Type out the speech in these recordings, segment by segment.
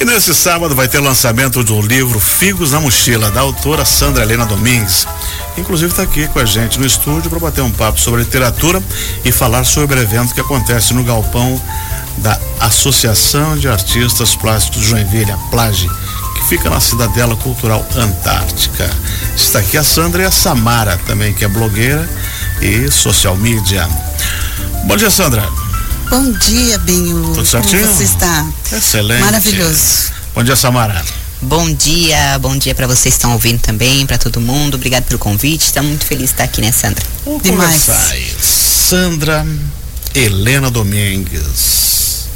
E nesse sábado vai ter o lançamento do livro Figos na Mochila, da autora Sandra Helena Domingues. Inclusive está aqui com a gente no estúdio para bater um papo sobre literatura e falar sobre o evento que acontece no galpão da Associação de Artistas Plásticos de Joinville, a Plage, que fica na Cidadela Cultural Antártica. Está aqui a Sandra e a Samara também, que é blogueira e social media. Bom dia, Sandra. Bom dia, Benho. Tudo certinho? Como você está? Excelente. Maravilhoso. Bom dia, Samara. Bom dia, bom dia para vocês que estão ouvindo também, para todo mundo. Obrigado pelo convite. Estamos muito felizes de estar aqui, né, Sandra? Vamos Demais. aí. Sandra Helena Domingues.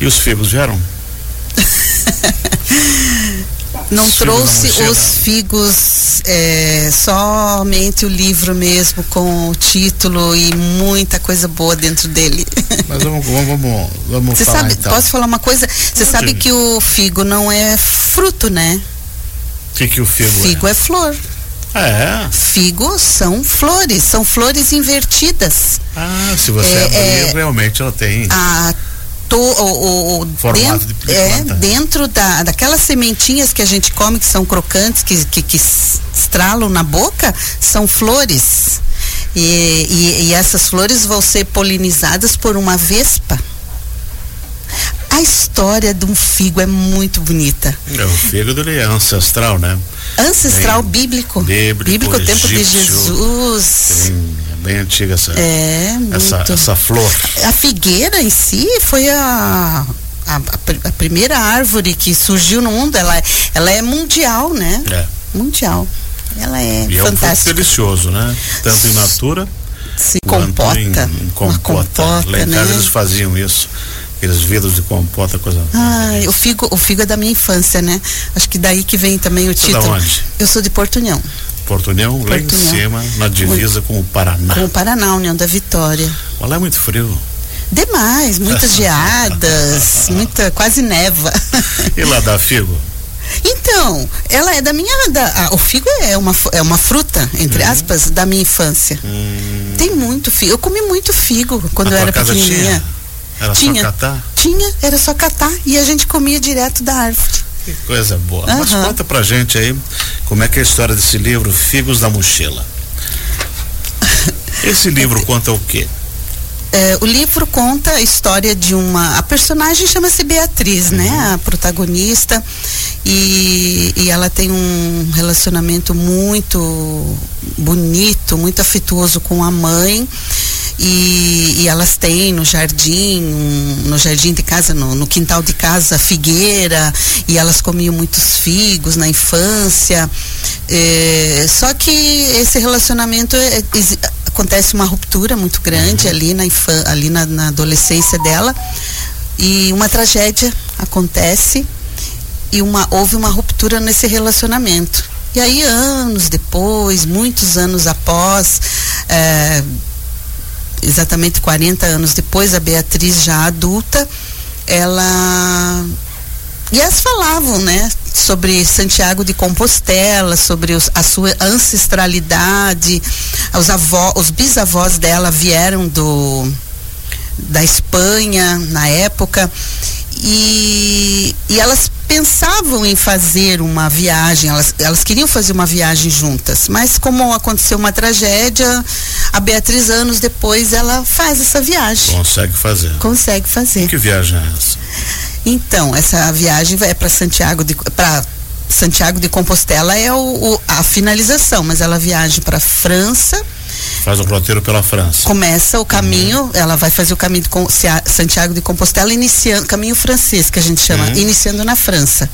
E os figos vieram? Não figos trouxe mochila. os figos, é, somente o livro mesmo com o título e muita coisa boa dentro dele. Mas vamos, vamos, vamos, Você falar sabe, então. posso falar uma coisa? Você sabe que o figo não é fruto, né? O que, que o figo, Figo é flor. é? É. Figo são flores, são flores invertidas. Ah, se você É, abrir, é- realmente ela tem. a to, o, o- dentro, de- é, dentro da, daquelas sementinhas que a gente come que são crocantes que, que, que estralam na boca são flores. E, e, e essas flores vão ser polinizadas por uma vespa a história de um figo é muito bonita É, o fígado ele é ancestral, né? ancestral Bem bíblico bíblico, o tempo de. Jesus Tem, é bem antiga essa, é essa, essa flor. A figueira em si foi a, a, a pr- a primeira árvore que surgiu no mundo. Ela, é- ela é mundial, né? É. Mundial. Ela é E é um fantástica. delicioso, né? Tanto em natura Se compota. em, em compota, Lá em né? casa eles faziam isso. Aqueles vidros de compota, coisa. Ai, o figo, o figo é da minha infância, né? Acho que daí que vem também o Você é da título. onde? Eu sou de Porto União, Porto União, lá em Porto União. cima, na divisa com o Paraná. com o Paraná, União da Vitória. Mas Lá é muito frio. Demais, muitas geadas, muita, quase neva. E lá dá figo? Então, ela é da minha. Da, a- o figo é uma, é uma fruta, entre Uhum. aspas, da minha infância. Hum, Tem muito figo. Eu comi muito figo quando na eu era pequenininha. tinha? Era Tinha. só catar? Tinha, era só catar e a gente comia direto da árvore. Que coisa boa. Mas Aham. conta pra gente aí como é que é a história desse livro, Figos da Mochila. Esse livro conta o quê? É, o livro conta a história de uma. A personagem chama-se Beatriz, né? A protagonista. E, e ela tem um relacionamento muito bonito, muito afetuoso com a mãe. E, e elas têm no jardim, no jardim de casa, no, no quintal de casa, figueira, e elas comiam muitos figos na infância. É, só que esse relacionamento é- exi- acontece uma ruptura muito grande ali na infan- ali na, na adolescência dela. E uma tragédia acontece e uma houve uma ruptura nesse relacionamento. E aí anos depois muitos anos após é, exatamente 40 anos depois a Beatriz já adulta ela e elas falavam, né, sobre Santiago de Compostela, sobre os- a sua ancestralidade. Os avós, os bisavós dela vieram do da Espanha na época e, e elas pensavam em fazer uma viagem, elas, elas queriam fazer uma viagem juntas, mas como aconteceu uma tragédia, a Beatriz anos depois ela faz essa viagem, Consegue fazer. consegue fazer. Que viagem é essa? Então, essa viagem é para Santiago de para Santiago de Compostela é o, o- a finalização, mas ela viaja para França, Faz um roteiro pela França. começa o caminho, ela vai fazer o caminho de Santiago de Compostela iniciando caminho francês que a gente chama, Uhum. iniciando na França.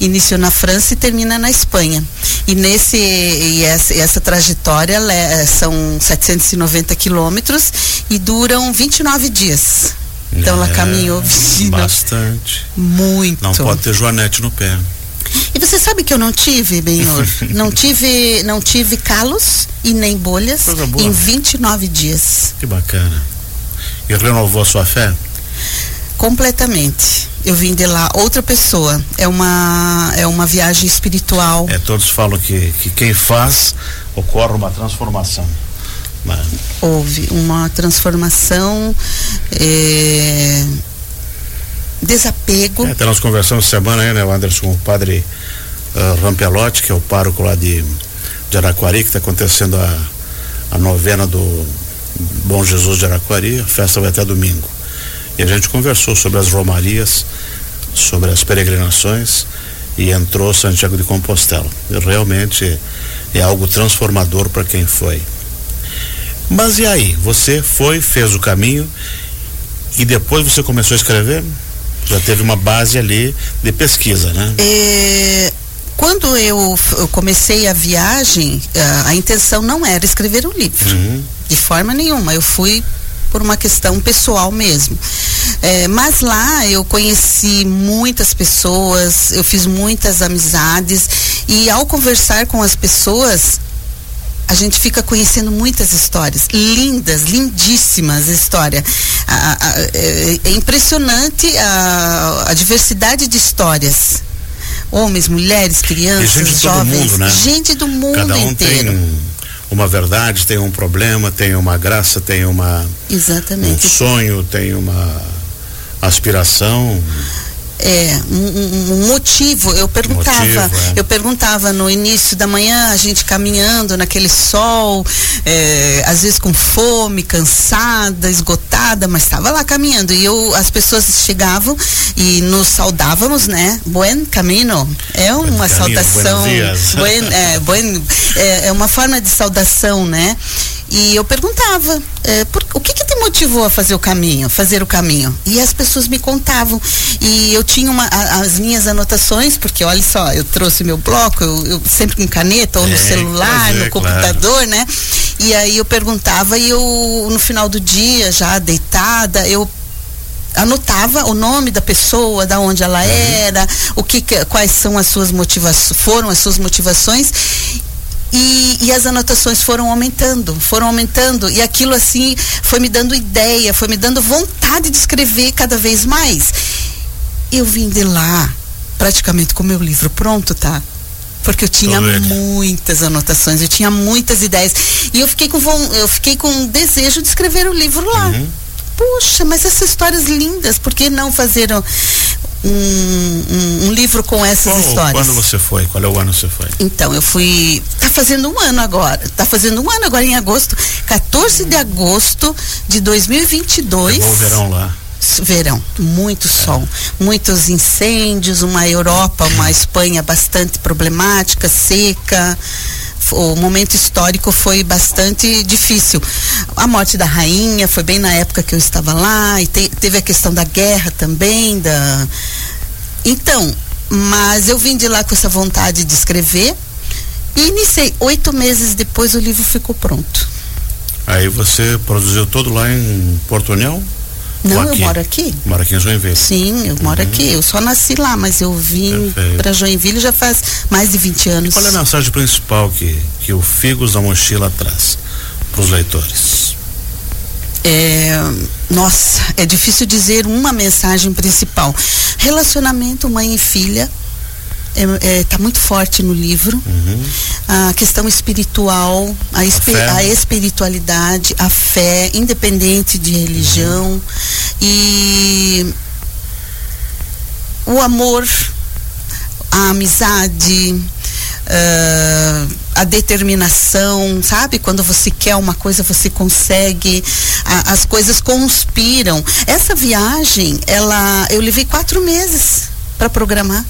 Iniciou na França e termina na Espanha. E nesse e essa, e essa trajetória ela é- são 790 quilômetros e duram 29 dias. Então ela É, caminhou vestindo Bastante. muito. Não pode ter joanete no pé. E você sabe que eu não tive, Benhor? não tive, não tive calos e nem bolhas em 29 dias. Que bacana. E renovou a sua fé? Completamente. Eu vim de lá outra pessoa. É uma é uma viagem espiritual. É, todos falam que, que quem faz ocorre uma transformação. Mas, Houve uma transformação. é, desapego. É, até nós conversamos semana aí, né, Anderson, com o padre uh, Rampelotti, que é o pároco lá de, de Araquari, que está acontecendo a, a novena do Bom Jesus de Araquari, a festa vai até domingo. E a gente conversou sobre as romarias, sobre as peregrinações e entrou Santiago de Compostela. E realmente é algo transformador para quem foi. Mas e aí? Você foi, fez o caminho e depois você começou a escrever? Já teve uma base ali de pesquisa, né? É, quando eu, eu, comecei a viagem, a, a, intenção não era escrever um livro, uhum. de forma nenhuma. Eu fui por uma questão pessoal mesmo. É, mas lá eu conheci muitas pessoas, eu fiz muitas amizades e ao conversar com as pessoas, a gente fica conhecendo muitas histórias, lindas, lindíssimas histórias. É, é, impressionante a, a, diversidade de histórias. Homens, mulheres, crianças, gente jovens, mundo, né? gente do mundo Cada um inteiro. Tem uma verdade, tem um problema, tem uma graça, tem uma Exatamente. um sonho, tem uma aspiração é, um, um, motivo. Eu perguntava, motivo, é. eu perguntava no início da manhã, a gente caminhando naquele sol, é, às vezes com fome, cansada, esgotada, mas estava lá caminhando. E eu, as pessoas chegavam e nos saudávamos, né? Buen camino. É uma buen saudação. Buen, é, buen, é, é uma forma de saudação, né? E eu perguntava, é, por, o que, que te motivou a fazer o caminho, fazer o caminho? E as pessoas me contavam. E eu tinha uma, a, as minhas anotações, porque olha só, eu trouxe meu bloco, eu, eu sempre com caneta, ou no é, celular, no computador, claro. né? E aí eu perguntava e eu, no final do dia, já deitada, eu anotava o nome da pessoa, da onde ela uhum. era, o que, quais são as suas motivações, foram as suas motivações e, e, as anotações foram aumentando, foram aumentando, e aquilo assim foi me dando ideia, foi me dando vontade de escrever cada vez mais. Eu vim de lá, praticamente com o meu livro pronto, tá? Porque eu tinha muitas anotações, eu tinha muitas ideias. E eu fiquei com, eu fiquei com desejo de escrever o livro lá. Uhum. Puxa, mas essas histórias lindas, por que não fazer um, um, um, livro com essas Qual, histórias. Quando você foi? Qual é o ano que você foi? Então, eu fui. Tá fazendo um ano agora. Tá fazendo um ano agora em agosto. 14 de agosto de 2022. Pegou o verão lá. Verão, muito é. sol, muitos incêndios, uma Europa, uma Espanha bastante problemática, seca o momento histórico foi bastante difícil. A morte da rainha foi bem na época que eu estava lá, e te, teve a questão da guerra também, da. Então, mas eu vim de lá com essa vontade de escrever e iniciei. Oito meses depois o livro ficou pronto. Aí você produziu todo lá em Porto União? Não, eu moro aqui. Moro aqui em Joinville. Sim, eu moro uhum. aqui. Eu só nasci lá, mas eu vim para Joinville já faz mais de 20 anos. Qual é a mensagem principal que, que o Figos da Mochila traz para os leitores? É, nossa, é difícil dizer uma mensagem principal. Relacionamento mãe e filha é, é, tá muito forte no livro. Uhum. A questão espiritual, a, a, a, espiritualidade, a fé, independente de religião. Uhum. E o amor, a amizade. Uh, a determinação, sabe? Quando você quer uma coisa, você consegue. A, as coisas conspiram. Essa viagem, ela, eu levei quatro meses para programar.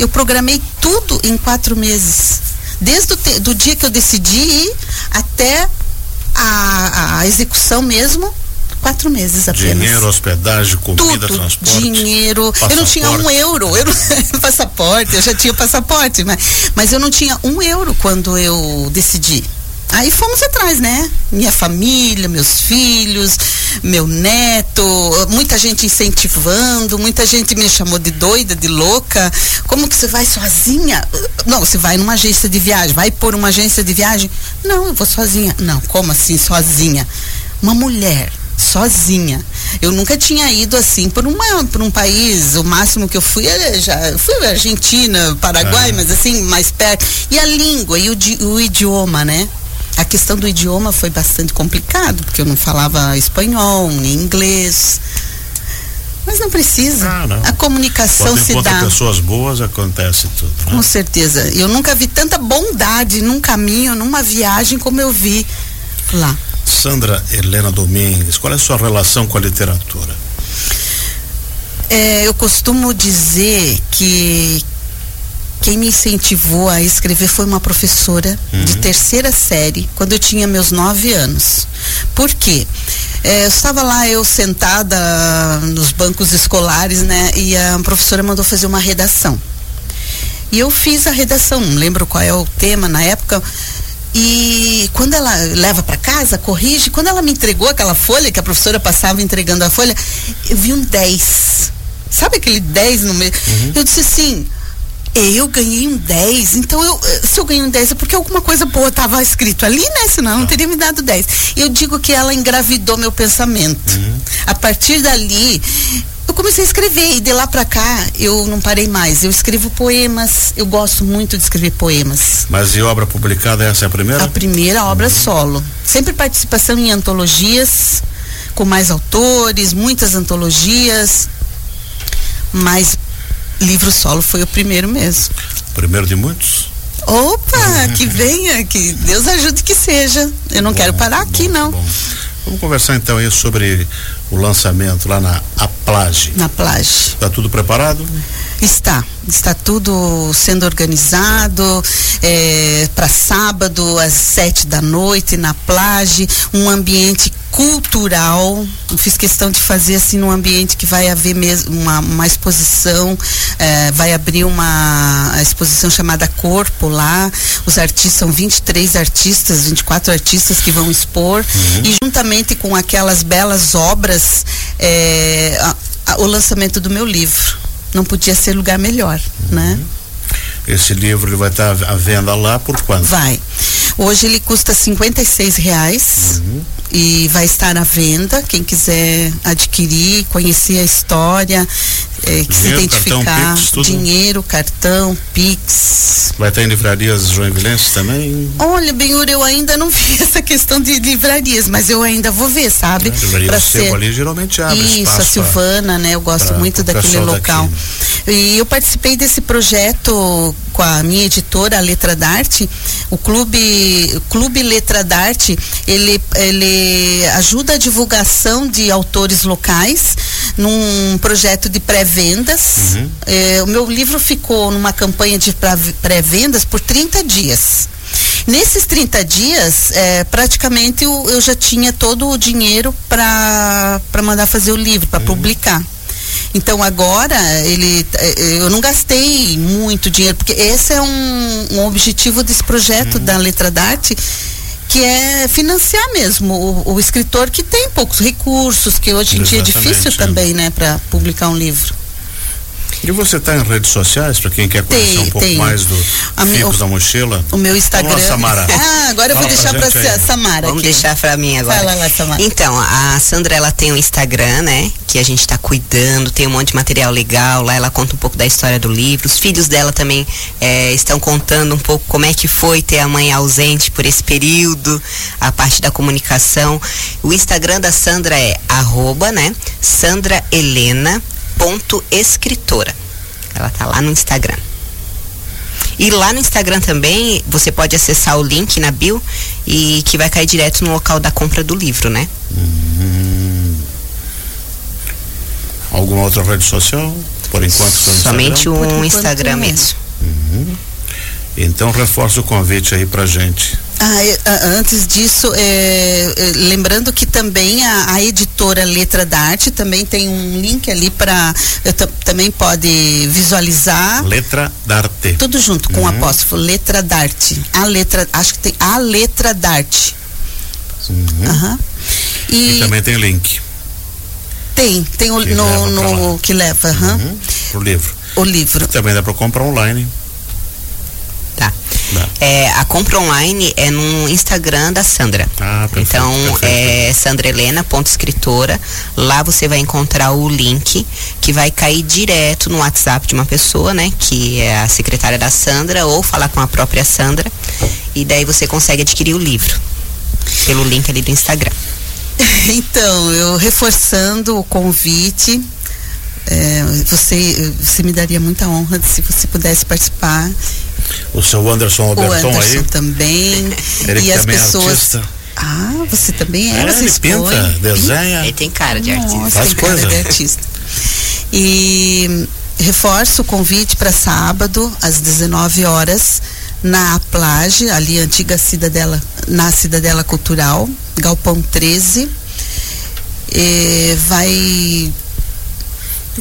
Eu programei tudo em quatro meses. Desde o te, do dia que eu decidi ir até a, a execução mesmo, quatro meses apenas. Dinheiro, hospedagem, comida, Tudo, transporte. Dinheiro. Passaporte. Eu não tinha um euro. Eu não, passaporte, eu já tinha passaporte, mas, mas eu não tinha um euro quando eu decidi. Aí fomos atrás, né? Minha família, meus filhos, meu neto, muita gente incentivando, muita gente me chamou de doida, de louca. Como que você vai sozinha? Não, você vai numa agência de viagem, vai por uma agência de viagem? Não, eu vou sozinha. Não, como assim sozinha? Uma mulher sozinha. Eu nunca tinha ido assim por uma por um país, o máximo que eu fui é já fui Argentina, Paraguai, é. mas assim mais perto. E a língua e o, o idioma, né? A questão do idioma foi bastante complicado, porque eu não falava espanhol, nem inglês. Mas não precisa. Ah, não. A comunicação Quando se dá. pessoas boas, acontece tudo. né? Com certeza. Eu nunca vi tanta bondade num caminho, numa viagem como eu vi lá. Sandra Helena Domingues, qual é a sua relação com a literatura? É, eu costumo dizer que quem me incentivou a escrever foi uma professora de terceira série, quando eu tinha meus nove anos. Por quê? É, eu estava lá, eu sentada nos bancos escolares, né? E a professora mandou fazer uma redação. E eu fiz a redação, não lembro qual é o tema na época. E quando ela leva para casa, corrige, quando ela me entregou aquela folha, que a professora passava entregando a folha, eu vi um 10. Sabe aquele 10 no meio? Eu disse assim, eu ganhei um 10, então eu, eh, se eu ganhei um 10 é porque alguma coisa boa estava escrito ali, né? Senão eu não teria me dado 10. Eu digo que ela engravidou meu pensamento. A partir dali, eu comecei a escrever e de lá pra cá eu não parei mais. Eu escrevo poemas, eu gosto muito de escrever poemas. Mas e obra publicada, essa é a primeira? A primeira obra solo. Sempre participação em antologias, com mais autores, muitas antologias. Mas livro solo foi o primeiro mesmo. Primeiro de muitos? Opa, que venha, que Deus ajude que seja. Eu não Bom, quero parar aqui, bom, não. bom. Vamos conversar então aí sobre o lançamento lá na Aplage. Na plágio. Está tudo preparado? Está, está tudo sendo organizado para sábado às sete da noite na Plage, um ambiente cultural. Eu fiz questão de fazer assim num ambiente que vai haver mesmo uma, uma exposição, eh, vai abrir uma exposição chamada Corpo lá. Os artistas são 23 artistas, 24 artistas que vão expor e juntamente com aquelas belas obras, eh, a- o lançamento do meu livro não podia ser lugar melhor, né? Esse livro ele vai estar à venda lá por quanto? Vai. Hoje ele custa 56 reais e vai estar à venda. Quem quiser adquirir, conhecer a história, eh, que se Dinheiro, identificar, cartão, Pix, tudo? dinheiro, cartão, Pix. Vai estar em livrarias joinvilenses também? Olha, Benhur, eu ainda não vi essa questão de livrarias, mas eu ainda vou ver, sabe? A livraria Pra Sebo ali geralmente abre Isso, a pra- Silvana, né? Eu gosto pra- muito daquele local. daqui. E eu participei desse projeto com a minha editora, a Letra d'Arte. O Clube, o Clube Letra d'Arte, ele, ele ajuda a divulgação de autores locais num projeto de pré-vendas. Eh, o meu livro ficou numa campanha de pré- pré-vendas por 30 dias. Nesses 30 dias, eh, praticamente eu, eu já tinha todo o dinheiro para mandar fazer o livro, para publicar. Então agora ele, eh, eu não gastei muito dinheiro, porque esse é um, um objetivo desse projeto da Letra d'Arte, que é financiar mesmo o, o escritor que tem poucos recursos, que hoje em dia é Exatamente, difícil é. também, né, para publicar um livro. E você está em redes sociais, para quem quer conhecer Tem, um pouco tem. mais do A Ficos da Mochila? O meu Instagram. Vamos lá, Samara. Ah, agora eu vou Fala pra deixar para gente aí. Samara Vamos aqui. deixar pra mim agora. Fala lá, Samara. Então, a Sandra, ela tem um Instagram, né? Que a gente tá cuidando, tem um monte de material legal. Lá ela conta um pouco da história do livro. Os filhos dela também eh, estão contando um pouco como é que foi ter a mãe ausente por esse período, a parte da comunicação. O Instagram da Sandra é arroba, né? sandrahelena.escritora. Ela tá lá no Instagram. E lá no Instagram também você pode acessar o link na bio e que vai cair direto no local da compra do livro, né? Alguma outra rede social? Por enquanto Somente Instagram? o Por enquanto, Instagram é. mesmo. Então reforça o convite aí pra gente. Ah, é, ah, antes disso, é, é, lembrando que também a, a editora Letra da Arte também tem um link ali para também pode visualizar Letra Darte. tudo junto com o apóstrofo Letra da Arte. A letra, acho que tem a Letra da Arte. Aham. E, E, também tem link tem, tem o, que no, leva no que leva, uhum, pro livro. o livro. Também dá para comprar online. Tá. É, a compra online é no Instagram da Sandra. Ah, perfeito, então perfeito. é sandrahelena.escritora. Lá você vai encontrar o link que vai cair direto no WhatsApp de uma pessoa, né? Que é a secretária da Sandra, ou falar com a própria Sandra. E daí você consegue adquirir o livro. Pelo link ali do Instagram. Então, eu reforçando o convite é, você, você me daria muita honra se você pudesse participar. O seu Anderson Alberton o Anderson aí. também. Ele e as também é pessoas. artista. Ah, você também é, É, você ele expõe. pinta, desenha. Ele tem cara de artista. Nossa, Faz tem cara coisa. de artista. E reforço o convite para sábado, às 19 horas, na Plage, ali antiga cidadela, na Cidadela Cultural, Galpão 13. E vai,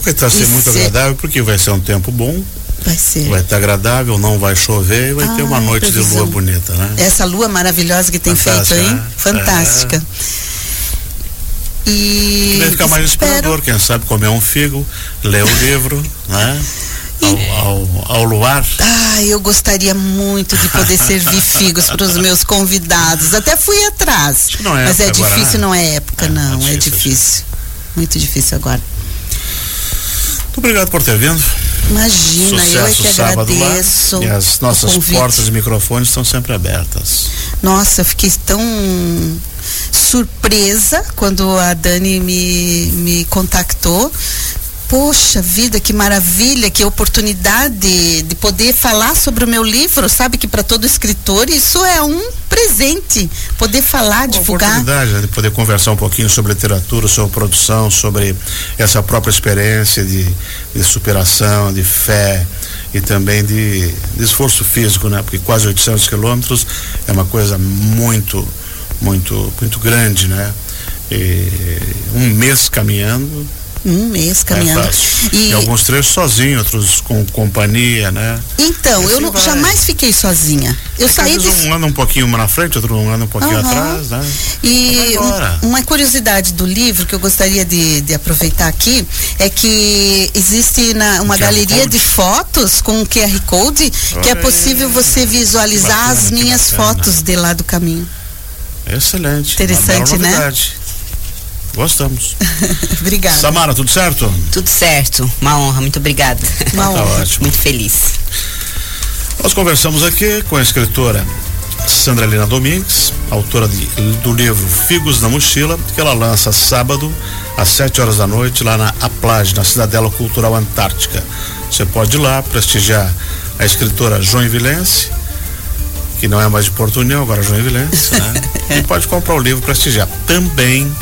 Vai estar ser E muito agradável, porque vai ser um tempo bom, vai ser. vai estar agradável, não vai chover e vai ter uma Ai, noite de previsão. lua bonita, né? Essa lua maravilhosa que tem Fantástica, feito, hein? né? Fantástica. E Vai ficar mais espero- inspirador, quem sabe comer um figo, ler o livro, né? Ao, ao, ao luar. Ah, eu gostaria muito de poder servir figos para os meus convidados. Até fui atrás. é mas é época agora, difícil, né? não é época, É, não. é É difícil, difícil. Muito difícil agora. Muito obrigado por ter vindo. Imagina, eu é Sucesso que sábado lá. agradeço. E as nossas portas e microfones estão sempre abertas. Nossa, eu fiquei tão surpresa quando a Dani me, me contactou. Poxa vida, que maravilha, que oportunidade de poder falar sobre o meu livro. Sabe que para todo escritor isso é um presente. Poder falar, Uma divulgar. oportunidade né, de poder conversar um pouquinho sobre literatura, sobre produção, sobre essa própria experiência de, de superação, de fé e também de, de esforço físico, né? Porque quase 800 quilômetros é uma coisa muito, muito, muito grande, né? E um mês caminhando Um mês caminhando. é. E- E alguns trechos sozinho, outros com companhia, né? Então, eu Assim não- vai. jamais fiquei sozinha. Eu É saí de um anda um pouquinho na frente, outro um anda um pouquinho Aham. atrás, né? E um- uma curiosidade do livro que eu gostaria de, de aproveitar aqui é que existe na, uma galeria Code? de fotos com um QR Code que é possível aí. você visualizar Bacana, as minhas fotos de lá do caminho. Excelente. Interessante, né? Gostamos. Obrigada. Samara, tudo certo? Tudo certo. Uma honra. Muito obrigada. Uma Tá honra. ótimo. Muito feliz. Nós conversamos aqui com a escritora Sandra Helena Domingues, autora de- do livro Figos na Mochila, que ela lança sábado às 7 horas da noite lá na Aplage, na Cidadela Cultural Antártica. Você pode ir lá prestigiar a escritora Joinvilense, que não é mais de Porto União, agora Joinvilense, né? E pode comprar o livro prestigiar também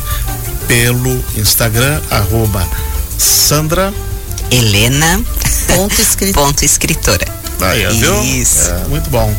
pelo Instagram, arroba Sandra. Helena. Ponto escrito. Ponto escritora. Aí, viu? Isso. É, muito bom.